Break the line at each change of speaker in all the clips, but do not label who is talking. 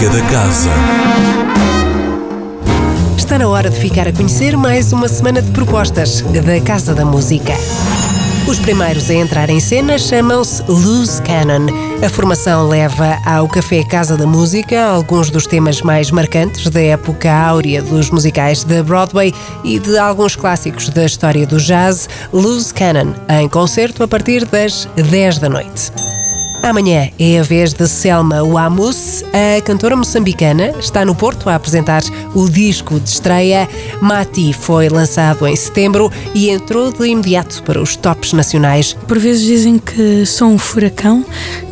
Música da Casa.
Está na hora de ficar a conhecer mais uma semana de propostas da Casa da Música. Os primeiros a entrar em cena chamam-se Loose Cannon. A formação leva ao Café Casa da Música alguns dos temas mais marcantes da época áurea dos musicais da Broadway e de alguns clássicos da história do jazz. Loose Cannon, em concerto a partir das 10 da noite. Amanhã é a vez de Selma Wamus, a cantora moçambicana, está no Porto a apresentar o disco de estreia. Mati foi lançado em setembro e entrou de imediato para os tops nacionais.
Por vezes dizem que sou um furacão,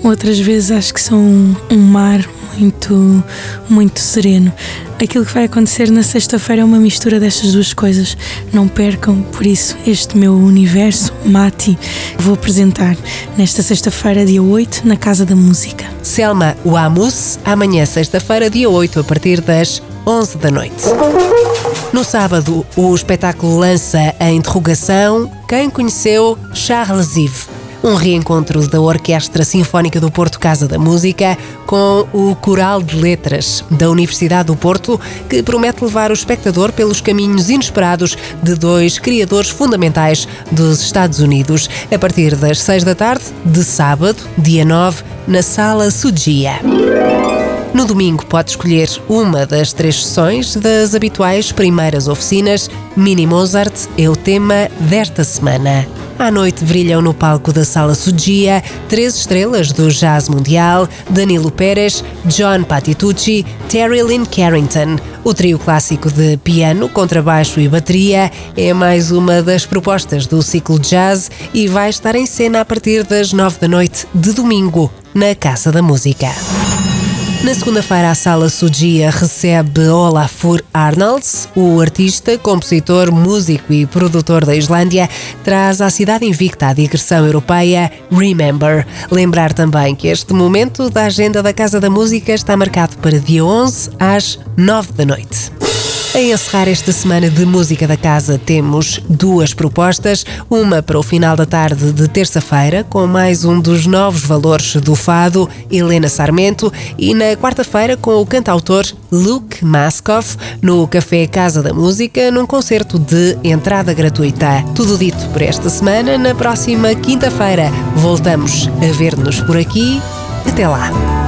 outras vezes acho que sou um, um mar muito, muito sereno. Aquilo que vai acontecer na sexta-feira é uma mistura destas duas coisas. Não percam, por isso, este meu universo, Mati, vou apresentar nesta sexta-feira, dia 8, na Casa da Música.
Selma Wamus, amanhã, sexta-feira, dia 8, a partir das 11 da noite. No sábado, o espetáculo lança a interrogação Quem conheceu Charles Yves? Um reencontro da Orquestra Sinfónica do Porto Casa da Música com o Coral de Letras da Universidade do Porto, que promete levar o espectador pelos caminhos inesperados de dois criadores fundamentais dos Estados Unidos, a partir das seis da tarde de sábado, dia 9, na Sala Sudia. No domingo pode escolher uma das três sessões das habituais primeiras oficinas. Mini Mozart é o tema desta semana. À noite brilham no palco da Sala Sudia três estrelas do jazz mundial: Danilo Pérez, John Patitucci, Terry Lynn Carrington. O trio clássico de piano, contrabaixo e bateria é mais uma das propostas do ciclo jazz e vai estar em cena a partir das nove da noite de domingo na Casa da Música. Na segunda-feira, a Sala Sudia recebe Olafur Arnalds, o artista, compositor, músico e produtor da Islândia, traz à cidade invicta a digressão europeia Remember. Lembrar também que este momento da agenda da Casa da Música está marcado para dia 11 às 9 da noite. A encerrar esta semana de música da casa, temos duas propostas. Uma para o final da tarde de terça-feira, com mais um dos novos valores do fado, Helena Sarmento, e na quarta-feira com o cantautor Luke Maskoff, no Café Casa da Música, num concerto de entrada gratuita. Tudo dito por esta semana. Na próxima quinta-feira, voltamos a ver-nos por aqui. Até lá!